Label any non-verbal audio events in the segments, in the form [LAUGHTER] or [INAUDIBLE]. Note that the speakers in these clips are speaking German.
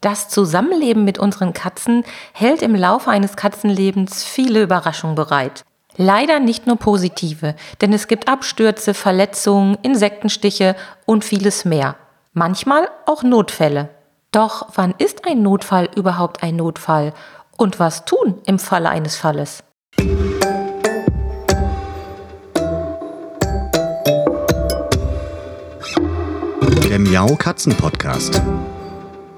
Das Zusammenleben mit unseren Katzen hält im Laufe eines Katzenlebens viele Überraschungen bereit. Leider nicht nur positive, denn es gibt Abstürze, Verletzungen, Insektenstiche und vieles mehr. Manchmal auch Notfälle. Doch wann ist ein Notfall überhaupt ein Notfall? Und was tun im Falle eines Falles? Der Miau Katzen Podcast.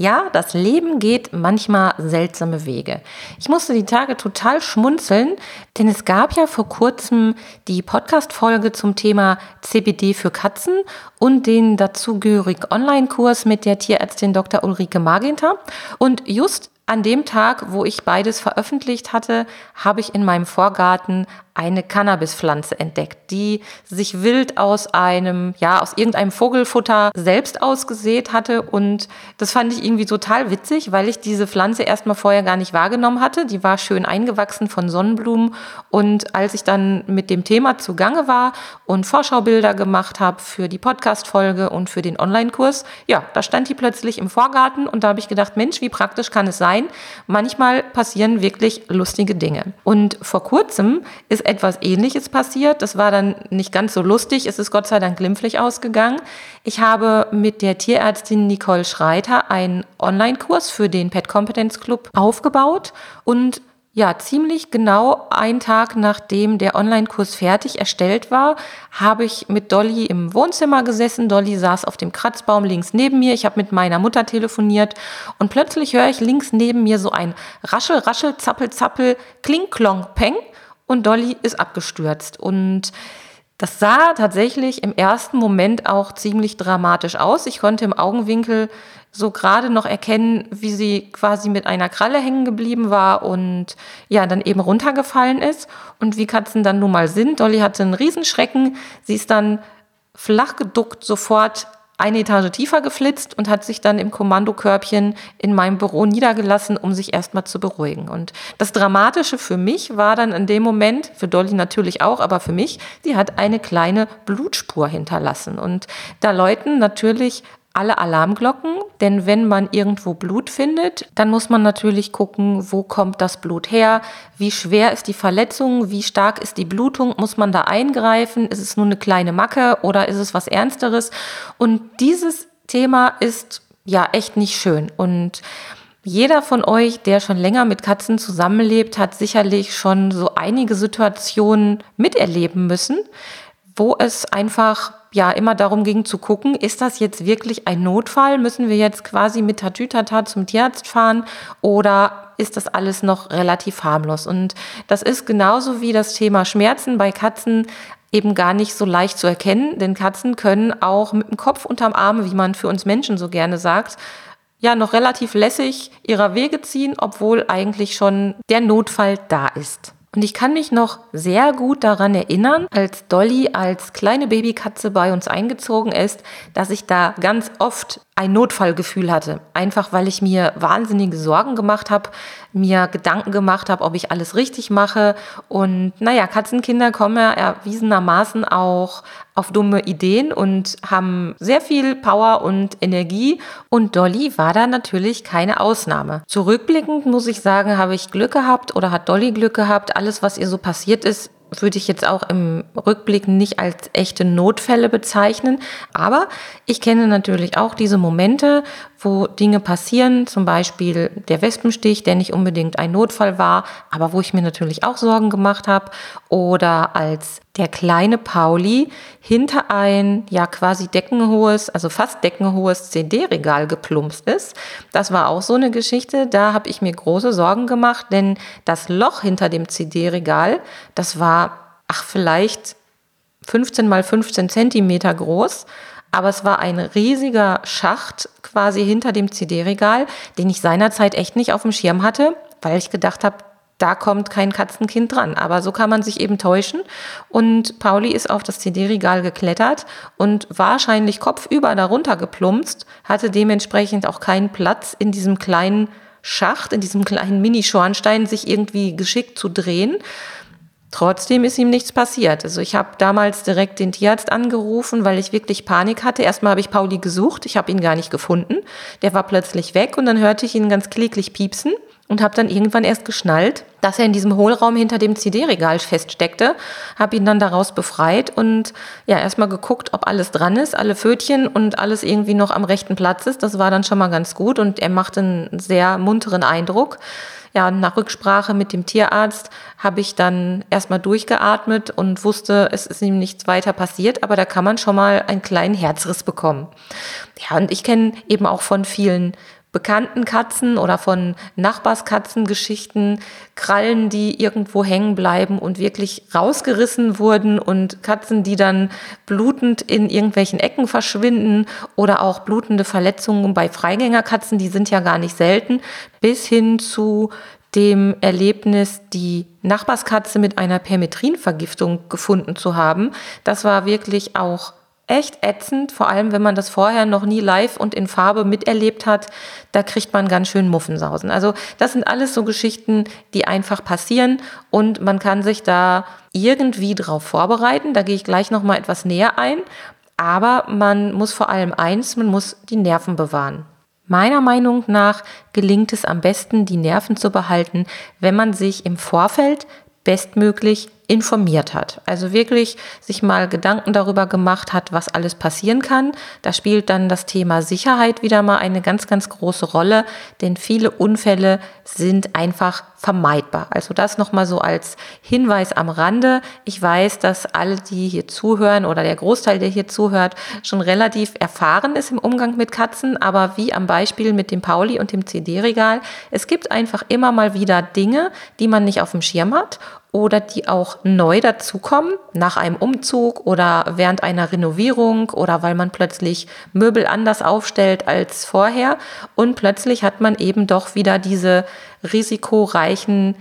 Ja, das Leben geht manchmal seltsame Wege. Ich musste die Tage total schmunzeln, denn es gab ja vor kurzem die Podcast-Folge zum Thema CBD für Katzen und den dazugehörigen Online-Kurs mit der Tierärztin Dr. Ulrike Maginter. Und just an dem Tag, wo ich beides veröffentlicht hatte, habe ich in meinem Vorgarten eine Cannabispflanze entdeckt, die sich wild aus einem, ja, aus irgendeinem Vogelfutter selbst ausgesät hatte. Und das fand ich irgendwie total witzig, weil ich diese Pflanze erstmal vorher gar nicht wahrgenommen hatte. Die war schön eingewachsen von Sonnenblumen. Und als ich dann mit dem Thema zugange war und Vorschaubilder gemacht habe für die Podcast-Folge und für den Online-Kurs, ja, da stand die plötzlich im Vorgarten und da habe ich gedacht, Mensch, wie praktisch kann es sein? Manchmal passieren wirklich lustige Dinge. Und vor kurzem ist etwas Ähnliches passiert. Das war dann nicht ganz so lustig. Es ist Gott sei Dank glimpflich ausgegangen. Ich habe mit der Tierärztin Nicole Schreiter einen Online-Kurs für den Pet Competence Club aufgebaut und ja, ziemlich genau einen Tag nachdem der Online-Kurs fertig erstellt war, habe ich mit Dolly im Wohnzimmer gesessen. Dolly saß auf dem Kratzbaum links neben mir. Ich habe mit meiner Mutter telefoniert und plötzlich höre ich links neben mir so ein Raschel, Raschel, Zappel, Zappel, Kling, Klong, Peng und Dolly ist abgestürzt. Und das sah tatsächlich im ersten Moment auch ziemlich dramatisch aus. Ich konnte im Augenwinkel so gerade noch erkennen, wie sie quasi mit einer Kralle hängen geblieben war und ja, dann eben runtergefallen ist. Und wie Katzen dann nun mal sind. Dolly hatte einen Riesenschrecken. Sie ist dann flach geduckt sofort eine Etage tiefer geflitzt und hat sich dann im Kommandokörbchen in meinem Büro niedergelassen, um sich erstmal zu beruhigen. Und das Dramatische für mich war dann in dem Moment, für Dolly natürlich auch, aber für mich, sie hat eine kleine Blutspur hinterlassen. Und da läuten natürlich alle Alarmglocken, denn wenn man irgendwo Blut findet, dann muss man natürlich gucken, wo kommt das Blut her, wie schwer ist die Verletzung, wie stark ist die Blutung, muss man da eingreifen, ist es nur eine kleine Macke oder ist es was Ernsteres? Und dieses Thema ist ja echt nicht schön und jeder von euch, der schon länger mit Katzen zusammenlebt, hat sicherlich schon so einige Situationen miterleben müssen, wo es einfach ja immer darum ging zu gucken, ist das jetzt wirklich ein Notfall? Müssen wir jetzt quasi mit Tatütata zum Tierarzt fahren oder ist das alles noch relativ harmlos? Und das ist genauso wie das Thema Schmerzen bei Katzen eben gar nicht so leicht zu erkennen, denn Katzen können auch mit dem Kopf unterm Arm, wie man für uns Menschen so gerne sagt, ja noch relativ lässig ihrer Wege ziehen, obwohl eigentlich schon der Notfall da ist. Und ich kann mich noch sehr gut daran erinnern, als Dolly als kleine Babykatze bei uns eingezogen ist, dass ich da ganz oft ein Notfallgefühl hatte. Einfach weil ich mir wahnsinnige Sorgen gemacht habe, mir Gedanken gemacht habe, ob ich alles richtig mache. Und naja, Katzenkinder kommen ja erwiesenermaßen auch auf dumme Ideen und haben sehr viel Power und Energie. Und Dolly war da natürlich keine Ausnahme. Zurückblickend muss ich sagen, habe ich Glück gehabt oder hat Dolly Glück gehabt. Alles, was ihr so passiert ist, würde ich jetzt auch im Rückblick nicht als echte Notfälle bezeichnen. Aber ich kenne natürlich auch diese Momente, wo Dinge passieren, zum Beispiel der Wespenstich, der nicht unbedingt ein Notfall war, aber wo ich mir natürlich auch Sorgen gemacht habe. Oder als der kleine Pauli hinter ein ja quasi deckenhohes, also fast deckenhohes CD-Regal geplumpst ist. Das war auch so eine Geschichte. Da habe ich mir große Sorgen gemacht, denn das Loch hinter dem CD-Regal, das war, ach, vielleicht 15 mal 15 Zentimeter groß. Aber es war ein riesiger Schacht quasi hinter dem CD-Regal, den ich seinerzeit echt nicht auf dem Schirm hatte, weil ich gedacht habe, da kommt kein Katzenkind dran. Aber so kann man sich eben täuschen. Und Pauli ist auf das CD-Regal geklettert und wahrscheinlich kopfüber darunter geplumpst, hatte dementsprechend auch keinen Platz in diesem kleinen Schacht, in diesem kleinen Mini-Schornstein, sich irgendwie geschickt zu drehen. Trotzdem ist ihm nichts passiert. Also ich habe damals direkt den Tierarzt angerufen, weil ich wirklich Panik hatte. Erstmal habe ich Pauli gesucht, ich habe ihn gar nicht gefunden. Der war plötzlich weg und dann hörte ich ihn ganz kläglich piepsen und habe dann irgendwann erst geschnallt, dass er in diesem Hohlraum hinter dem CD-Regal feststeckte, habe ihn dann daraus befreit und ja, erstmal geguckt, ob alles dran ist, alle Fötchen und alles irgendwie noch am rechten Platz ist. Das war dann schon mal ganz gut und er machte einen sehr munteren Eindruck. Ja, nach Rücksprache mit dem Tierarzt habe ich dann erstmal durchgeatmet und wusste, es ist ihm nichts weiter passiert, aber da kann man schon mal einen kleinen Herzriss bekommen. Ja, und ich kenne eben auch von vielen bekannten Katzen oder von Nachbarskatzengeschichten, Krallen, die irgendwo hängen bleiben und wirklich rausgerissen wurden und Katzen, die dann blutend in irgendwelchen Ecken verschwinden oder auch blutende Verletzungen bei Freigängerkatzen, die sind ja gar nicht selten, bis hin zu dem Erlebnis, die Nachbarskatze mit einer Permetrinvergiftung gefunden zu haben. Das war wirklich auch echt ätzend, vor allem wenn man das vorher noch nie live und in Farbe miterlebt hat, da kriegt man ganz schön Muffensausen. Also das sind alles so Geschichten, die einfach passieren und man kann sich da irgendwie drauf vorbereiten. Da gehe ich gleich noch mal etwas näher ein, aber man muss vor allem eins, man muss die Nerven bewahren. Meiner Meinung nach gelingt es am besten, die Nerven zu behalten, wenn man sich im Vorfeld bestmöglich informiert hat. Also wirklich sich mal Gedanken darüber gemacht hat, was alles passieren kann. Da spielt dann das Thema Sicherheit wieder mal eine ganz, ganz große Rolle, denn viele Unfälle sind einfach vermeidbar. Also das nochmal so als Hinweis am Rande. Ich weiß, dass alle, die hier zuhören oder der Großteil, der hier zuhört, schon relativ erfahren ist im Umgang mit Katzen, aber wie am Beispiel mit dem Pauli und dem CD-Regal, es gibt einfach immer mal wieder Dinge, die man nicht auf dem Schirm hat oder die auch neu dazukommen nach einem Umzug oder während einer Renovierung oder weil man plötzlich Möbel anders aufstellt als vorher und plötzlich hat man eben doch wieder diese risikoreichen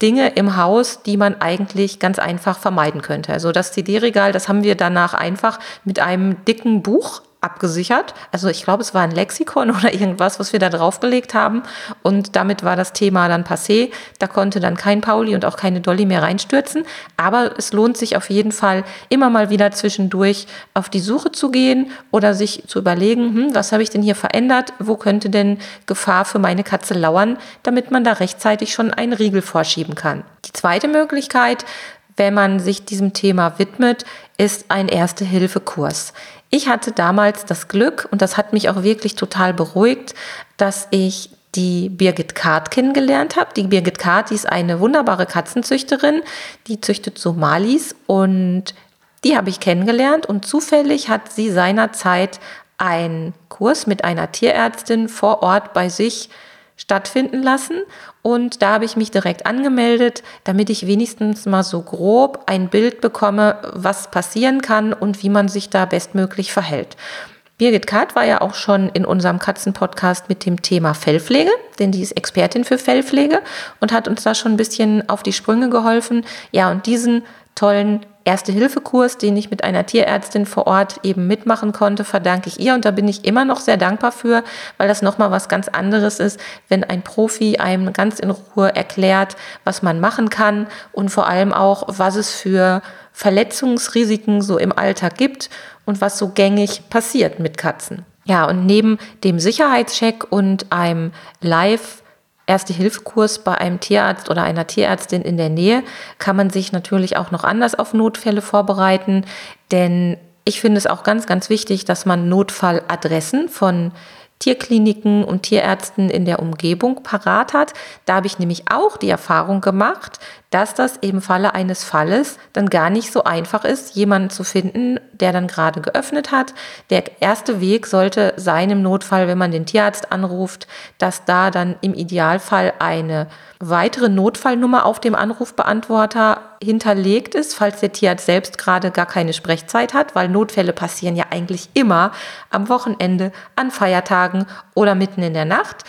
Dinge im Haus, die man eigentlich ganz einfach vermeiden könnte. Also das CD-Regal, das haben wir danach einfach mit einem dicken Buch abgesichert. Also ich glaube, es war ein Lexikon [LAUGHS] oder irgendwas, was wir da draufgelegt haben. Und damit war das Thema dann passé. Da konnte dann kein Pauli und auch keine Dolly mehr reinstürzen. Aber es lohnt sich auf jeden Fall immer mal wieder zwischendurch auf die Suche zu gehen oder sich zu überlegen, hm, was habe ich denn hier verändert? Wo könnte denn Gefahr für meine Katze lauern, damit man da rechtzeitig schon einen Riegel vorschieben kann. Die zweite Möglichkeit, wenn man sich diesem Thema widmet, ist ein Erste-Hilfe-Kurs. Ich hatte damals das Glück, und das hat mich auch wirklich total beruhigt, dass ich die Birgit Kart kennengelernt habe. Die Birgit Kart, die ist eine wunderbare Katzenzüchterin, die züchtet Somalis und die habe ich kennengelernt und zufällig hat sie seinerzeit einen Kurs mit einer Tierärztin vor Ort bei sich stattfinden lassen. Und da habe ich mich direkt angemeldet, damit ich wenigstens mal so grob ein Bild bekomme, was passieren kann und wie man sich da bestmöglich verhält. Birgit Kart war ja auch schon in unserem Katzenpodcast mit dem Thema Fellpflege, denn die ist Expertin für Fellpflege und hat uns da schon ein bisschen auf die Sprünge geholfen. Ja, und diesen tollen Erste-Hilfe-Kurs, den ich mit einer Tierärztin vor Ort eben mitmachen konnte, verdanke ich ihr. Und da bin ich immer noch sehr dankbar für, weil das nochmal was ganz anderes ist, wenn ein Profi einem ganz in Ruhe erklärt, was man machen kann und vor allem auch, was es für Verletzungsrisiken so im Alltag gibt und was so gängig passiert mit Katzen. Ja, und neben dem Sicherheitscheck und einem Live- Erste-Hilfe-Kurs bei einem Tierarzt oder einer Tierärztin in der Nähe. Kann man sich natürlich auch noch anders auf Notfälle vorbereiten, denn ich finde es auch ganz, ganz wichtig, dass man Notfalladressen von Tierkliniken und Tierärzten in der Umgebung parat hat. Da habe ich nämlich auch die Erfahrung gemacht, dass das im Falle eines Falles dann gar nicht so einfach ist, jemanden zu finden, der dann gerade geöffnet hat. Der erste Weg sollte sein im Notfall, wenn man den Tierarzt anruft, dass da dann im Idealfall eine weitere Notfallnummer auf dem Anrufbeantworter hinterlegt ist, falls der Tierarzt selbst gerade gar keine Sprechzeit hat, weil Notfälle passieren ja eigentlich immer am Wochenende, an Feiertagen oder mitten in der Nacht.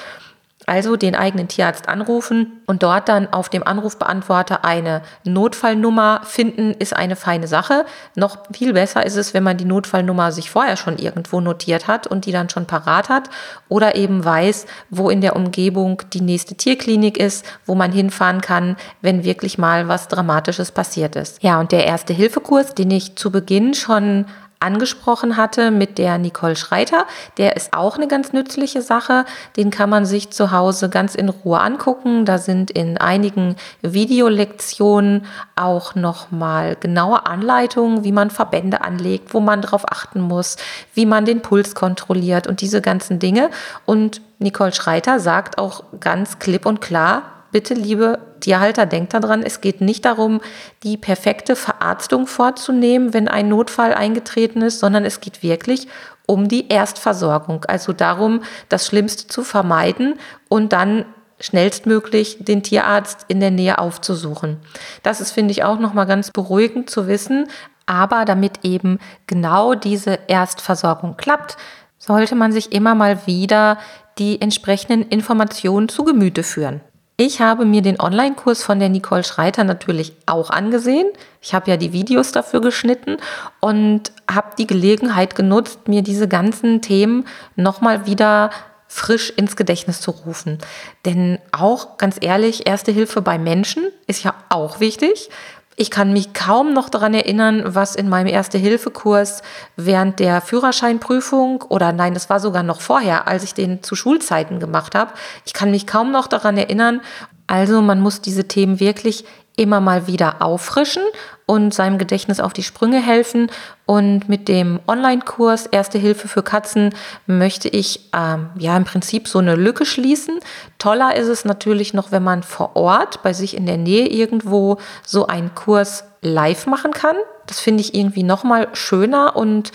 Also den eigenen Tierarzt anrufen und dort dann auf dem Anrufbeantworter eine Notfallnummer finden, ist eine feine Sache. Noch viel besser ist es, wenn man die Notfallnummer sich vorher schon irgendwo notiert hat und die dann schon parat hat oder eben weiß, wo in der Umgebung die nächste Tierklinik ist, wo man hinfahren kann, wenn wirklich mal was Dramatisches passiert ist. Ja, und der erste Hilfekurs, den ich zu Beginn schon angesprochen hatte mit der Nicole Schreiter. Der ist auch eine ganz nützliche Sache. Den kann man sich zu Hause ganz in Ruhe angucken. Da sind in einigen Videolektionen auch nochmal genaue Anleitungen, wie man Verbände anlegt, wo man drauf achten muss, wie man den Puls kontrolliert und diese ganzen Dinge. Und Nicole Schreiter sagt auch ganz klipp und klar, bitte, liebe Tierhalter, denkt daran, es geht nicht darum, die perfekte Verarztung vorzunehmen, wenn ein Notfall eingetreten ist, sondern es geht wirklich um die Erstversorgung, also darum, das Schlimmste zu vermeiden und dann schnellstmöglich den Tierarzt in der Nähe aufzusuchen. Das ist, finde ich, auch nochmal ganz beruhigend zu wissen. Aber damit eben genau diese Erstversorgung klappt, sollte man sich immer mal wieder die entsprechenden Informationen zu Gemüte führen. Ich habe mir den Online-Kurs von der Nicole Schreiter natürlich auch angesehen. Ich habe ja die Videos dafür geschnitten und habe die Gelegenheit genutzt, mir diese ganzen Themen nochmal wieder frisch ins Gedächtnis zu rufen. Denn auch ganz ehrlich, erste Hilfe bei Menschen ist ja auch wichtig. Ich kann mich kaum noch daran erinnern, was in meinem Erste-Hilfe-Kurs während der Führerscheinprüfung oder nein, das war sogar noch vorher, als ich den zu Schulzeiten gemacht habe. Ich kann mich kaum noch daran erinnern. Also man muss diese Themen wirklich immer mal wieder auffrischen und seinem Gedächtnis auf die Sprünge helfen. Und mit dem Online-Kurs Erste Hilfe für Katzen möchte ich ähm, ja im Prinzip so eine Lücke schließen. Toller ist es natürlich noch, wenn man vor Ort bei sich in der Nähe irgendwo so einen Kurs live machen kann. Das finde ich irgendwie noch mal schöner und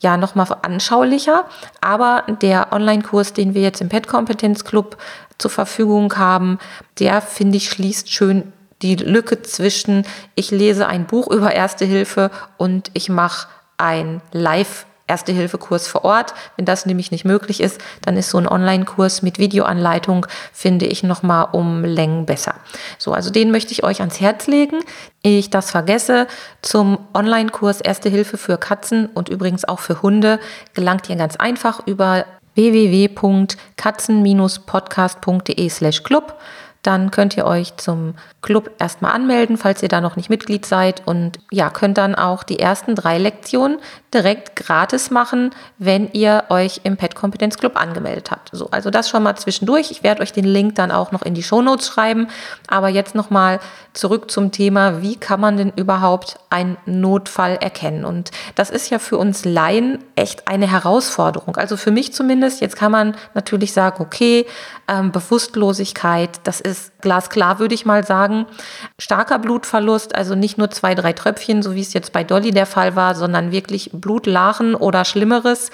ja nochmal anschaulicher. Aber der Online-Kurs, den wir jetzt im Pet Kompetenz Club zur Verfügung haben, der finde ich schließt schön die Lücke zwischen, ich lese ein Buch über Erste Hilfe und ich mache ein Live- Erste-Hilfe-Kurs vor Ort. Wenn das nämlich nicht möglich ist, dann ist so ein Online-Kurs mit Videoanleitung, finde ich, nochmal um Längen besser. So, also den möchte ich euch ans Herz legen. Ich das vergesse, zum Online-Kurs Erste Hilfe für Katzen und übrigens auch für Hunde gelangt ihr ganz einfach über www.katzen-podcast.de slash club dann könnt ihr euch zum Club erstmal anmelden, falls ihr da noch nicht Mitglied seid und ja, könnt dann auch die ersten drei Lektionen direkt gratis machen, wenn ihr euch im Pet Kompetenz Club angemeldet habt. So, also das schon mal zwischendurch. Ich werde euch den Link dann auch noch in die Shownotes schreiben, aber jetzt noch mal zurück zum Thema, wie kann man denn überhaupt einen Notfall erkennen? Und das ist ja für uns Laien echt eine Herausforderung. Also für mich zumindest, jetzt kann man natürlich sagen, okay, ähm, Bewusstlosigkeit, das ist glasklar, würde ich mal sagen. Starker Blutverlust, also nicht nur zwei, drei Tröpfchen, so wie es jetzt bei Dolly der Fall war, sondern wirklich Blutlachen oder Schlimmeres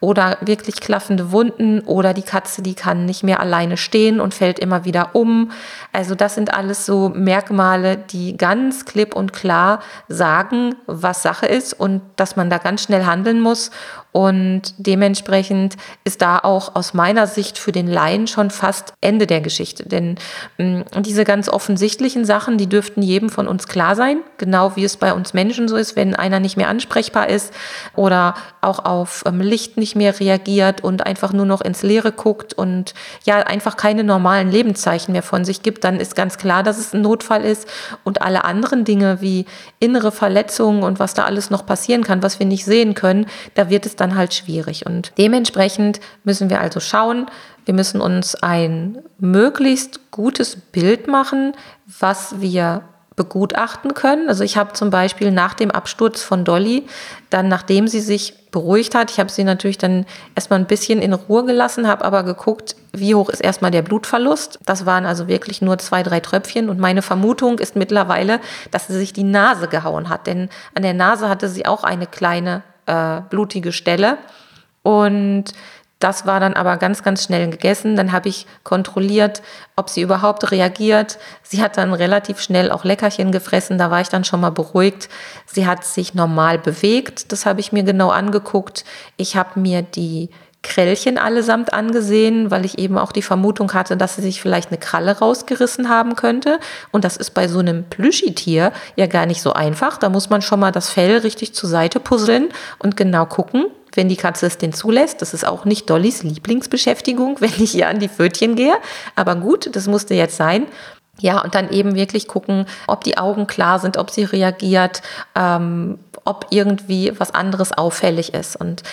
oder wirklich klaffende Wunden oder die Katze, die kann nicht mehr alleine stehen und fällt immer wieder um. Also das sind alles so Merkmale, die ganz klipp und klar sagen, was Sache ist und dass man da ganz schnell handeln muss. Und dementsprechend ist da auch aus meiner Sicht für den Laien schon fast Ende der Geschichte. Denn mm, diese ganz offensichtlichen Sachen, die dürften jedem von uns klar sein, genau wie es bei uns Menschen so ist, wenn einer nicht mehr ansprechbar ist oder auch auf ähm, Licht nicht mehr reagiert und einfach nur noch ins Leere guckt und ja einfach keine normalen Lebenszeichen mehr von sich gibt, dann ist ganz klar, dass es ein Notfall ist. Und alle anderen Dinge wie innere Verletzungen und was da alles noch passieren kann, was wir nicht sehen können, da wird es dann halt schwierig. Und dementsprechend müssen wir also schauen, wir müssen uns ein möglichst gutes Bild machen, was wir begutachten können. Also ich habe zum Beispiel nach dem Absturz von Dolly, dann nachdem sie sich beruhigt hat, ich habe sie natürlich dann erstmal ein bisschen in Ruhe gelassen, habe aber geguckt, wie hoch ist erstmal der Blutverlust. Das waren also wirklich nur zwei, drei Tröpfchen und meine Vermutung ist mittlerweile, dass sie sich die Nase gehauen hat, denn an der Nase hatte sie auch eine kleine äh, blutige Stelle. Und das war dann aber ganz, ganz schnell gegessen. Dann habe ich kontrolliert, ob sie überhaupt reagiert. Sie hat dann relativ schnell auch Leckerchen gefressen. Da war ich dann schon mal beruhigt. Sie hat sich normal bewegt. Das habe ich mir genau angeguckt. Ich habe mir die Krällchen allesamt angesehen, weil ich eben auch die Vermutung hatte, dass sie sich vielleicht eine Kralle rausgerissen haben könnte. Und das ist bei so einem Plüschitier ja gar nicht so einfach. Da muss man schon mal das Fell richtig zur Seite puzzeln und genau gucken, wenn die Katze es denn zulässt. Das ist auch nicht Dollys Lieblingsbeschäftigung, [LAUGHS] wenn ich hier an die Pfötchen gehe. Aber gut, das musste jetzt sein. Ja, und dann eben wirklich gucken, ob die Augen klar sind, ob sie reagiert, ähm, ob irgendwie was anderes auffällig ist. Und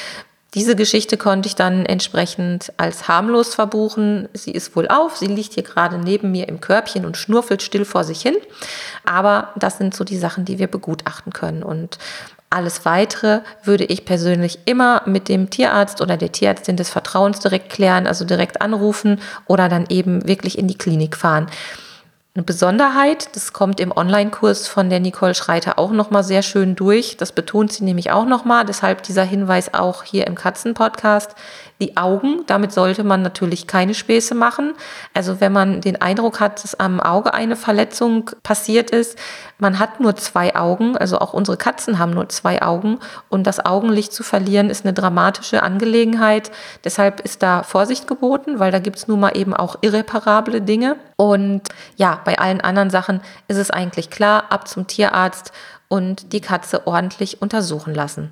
diese Geschichte konnte ich dann entsprechend als harmlos verbuchen. Sie ist wohl auf, sie liegt hier gerade neben mir im Körbchen und schnurfelt still vor sich hin. Aber das sind so die Sachen, die wir begutachten können. Und alles Weitere würde ich persönlich immer mit dem Tierarzt oder der Tierärztin des Vertrauens direkt klären, also direkt anrufen oder dann eben wirklich in die Klinik fahren. Eine Besonderheit, das kommt im Online-Kurs von der Nicole Schreiter auch nochmal sehr schön durch. Das betont sie nämlich auch nochmal. Deshalb dieser Hinweis auch hier im Katzen-Podcast die Augen. Damit sollte man natürlich keine Späße machen. Also wenn man den Eindruck hat, dass am Auge eine Verletzung passiert ist, man hat nur zwei Augen, also auch unsere Katzen haben nur zwei Augen und das Augenlicht zu verlieren ist eine dramatische Angelegenheit. Deshalb ist da Vorsicht geboten, weil da gibt es nun mal eben auch irreparable Dinge. Und ja, bei allen anderen Sachen ist es eigentlich klar, ab zum Tierarzt und die Katze ordentlich untersuchen lassen.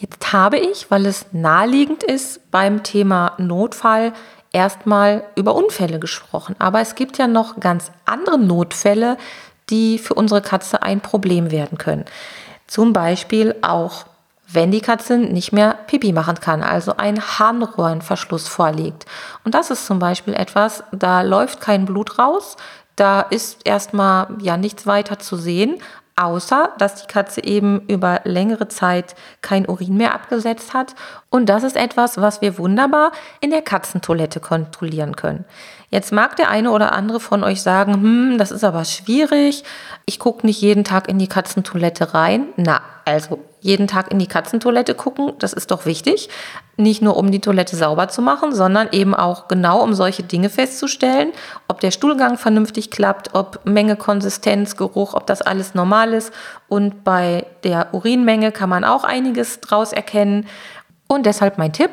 Jetzt habe ich, weil es naheliegend ist, beim Thema Notfall erstmal über Unfälle gesprochen. Aber es gibt ja noch ganz andere Notfälle, die für unsere Katze ein Problem werden können. Zum Beispiel auch, wenn die Katze nicht mehr Pipi machen kann, also ein Harnröhrenverschluss vorliegt. Und das ist zum Beispiel etwas, da läuft kein Blut raus, da ist erstmal ja nichts weiter zu sehen, außer dass die Katze eben über längere Zeit kein Urin mehr abgesetzt hat. Und das ist etwas, was wir wunderbar in der Katzentoilette kontrollieren können. Jetzt mag der eine oder andere von euch sagen, hm, das ist aber schwierig. Ich gucke nicht jeden Tag in die Katzentoilette rein. Na, also jeden Tag in die Katzentoilette gucken, das ist doch wichtig. Nicht nur um die Toilette sauber zu machen, sondern eben auch genau um solche Dinge festzustellen, ob der Stuhlgang vernünftig klappt, ob Menge, Konsistenz, Geruch, ob das alles normal ist. Und bei der Urinmenge kann man auch einiges draus erkennen. Und deshalb mein Tipp,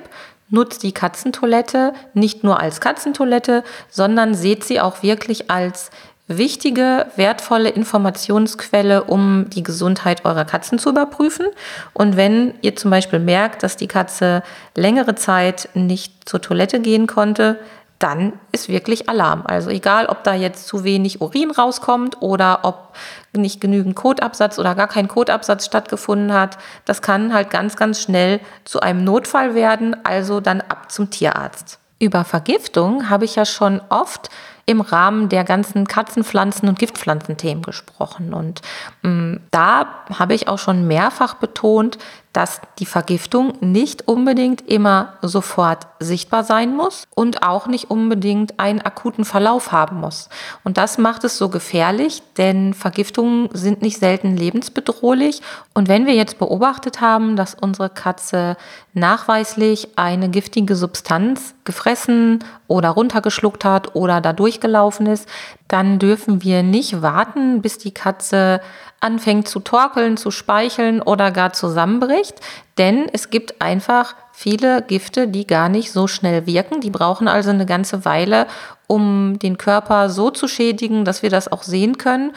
nutzt die Katzentoilette nicht nur als Katzentoilette, sondern seht sie auch wirklich als wichtige, wertvolle Informationsquelle, um die Gesundheit eurer Katzen zu überprüfen. Und wenn ihr zum Beispiel merkt, dass die Katze längere Zeit nicht zur Toilette gehen konnte, dann ist wirklich Alarm. Also egal, ob da jetzt zu wenig Urin rauskommt oder ob nicht genügend Kotabsatz oder gar kein Kotabsatz stattgefunden hat, das kann halt ganz, ganz schnell zu einem Notfall werden, also dann ab zum Tierarzt. Über Vergiftung habe ich ja schon oft im Rahmen der ganzen Katzenpflanzen- und Giftpflanzenthemen gesprochen. Und ähm, da habe ich auch schon mehrfach betont, dass die Vergiftung nicht unbedingt immer sofort sichtbar sein muss und auch nicht unbedingt einen akuten Verlauf haben muss. Und das macht es so gefährlich, denn Vergiftungen sind nicht selten lebensbedrohlich. Und wenn wir jetzt beobachtet haben, dass unsere Katze nachweislich eine giftige Substanz gefressen oder runtergeschluckt hat oder da durchgelaufen ist, dann dürfen wir nicht warten, bis die Katze anfängt zu torkeln, zu speicheln oder gar zusammenbricht. Denn es gibt einfach viele Gifte, die gar nicht so schnell wirken. Die brauchen also eine ganze Weile, um den Körper so zu schädigen, dass wir das auch sehen können.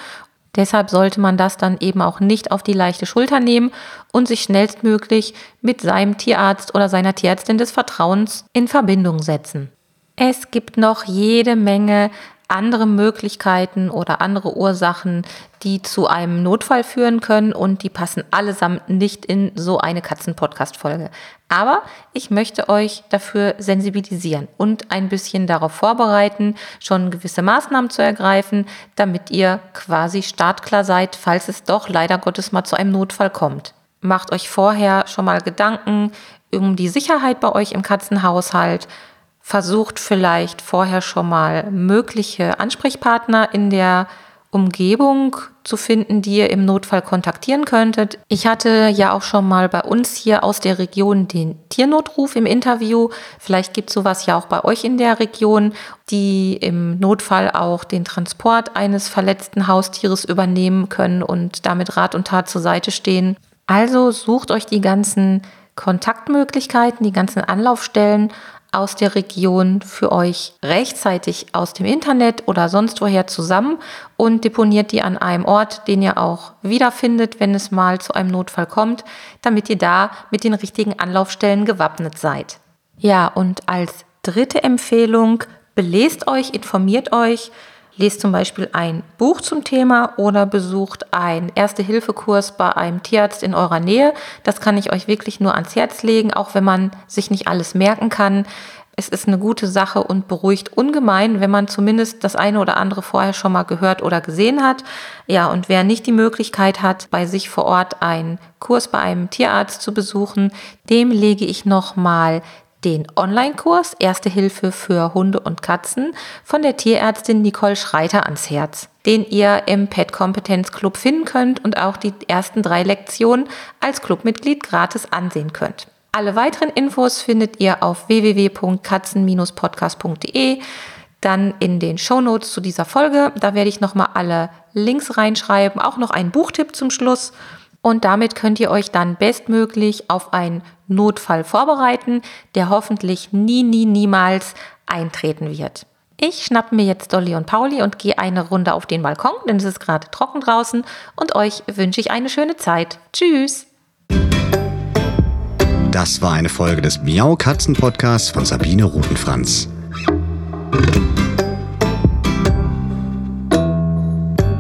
Deshalb sollte man das dann eben auch nicht auf die leichte Schulter nehmen und sich schnellstmöglich mit seinem Tierarzt oder seiner Tierärztin des Vertrauens in Verbindung setzen. Es gibt noch jede Menge andere Möglichkeiten oder andere Ursachen, die zu einem Notfall führen können und die passen allesamt nicht in so eine Katzen-Podcast-Folge. Aber ich möchte euch dafür sensibilisieren und ein bisschen darauf vorbereiten, schon gewisse Maßnahmen zu ergreifen, damit ihr quasi startklar seid, falls es doch leider Gottes mal zu einem Notfall kommt. Macht euch vorher schon mal Gedanken um die Sicherheit bei euch im Katzenhaushalt versucht vielleicht vorher schon mal mögliche Ansprechpartner in der Umgebung zu finden, die ihr im Notfall kontaktieren könntet. Ich hatte ja auch schon mal bei uns hier aus der Region den Tiernotruf im Interview. Vielleicht gibt es sowas ja auch bei euch in der Region, die im Notfall auch den Transport eines verletzten Haustieres übernehmen können und damit Rat und Tat zur Seite stehen. Also sucht euch die ganzen Kontaktmöglichkeiten, die ganzen Anlaufstellen aus der Region für euch rechtzeitig aus dem Internet oder sonst woher zusammen und deponiert die an einem Ort, den ihr auch wiederfindet, wenn es mal zu einem Notfall kommt, damit ihr da mit den richtigen Anlaufstellen gewappnet seid. Ja, und als dritte Empfehlung, belest euch, informiert euch, lest zum Beispiel ein Buch zum Thema oder besucht einen Erste-Hilfe-Kurs bei einem Tierarzt in eurer Nähe. Das kann ich euch wirklich nur ans Herz legen, auch wenn man sich nicht alles merken kann. Es ist eine gute Sache und beruhigt ungemein, wenn man zumindest das eine oder andere vorher schon mal gehört oder gesehen hat. Ja, und wer nicht die Möglichkeit hat, bei sich vor Ort einen Kurs bei einem Tierarzt zu besuchen, dem lege ich nochmal den Online-Kurs Erste Hilfe für Hunde und Katzen von der Tierärztin Nicole Schreiter ans Herz, den ihr im Pet Kompetenz Club finden könnt und auch die ersten drei Lektionen als Clubmitglied gratis ansehen könnt. Alle weiteren Infos findet ihr auf www.katzen-podcast.de, dann in den Shownotes zu dieser Folge. Da werde ich nochmal alle Links reinschreiben, auch noch einen Buchtipp zum Schluss. Und damit könnt ihr euch dann bestmöglich auf einen Notfall vorbereiten, der hoffentlich nie, nie, niemals eintreten wird. Ich schnappe mir jetzt Dolly und Pauli und gehe eine Runde auf den Balkon, denn es ist gerade trocken draußen. Und euch wünsche ich eine schöne Zeit. Tschüss! Das war eine Folge des Miau Katzen Podcasts von Sabine Rutenfranz.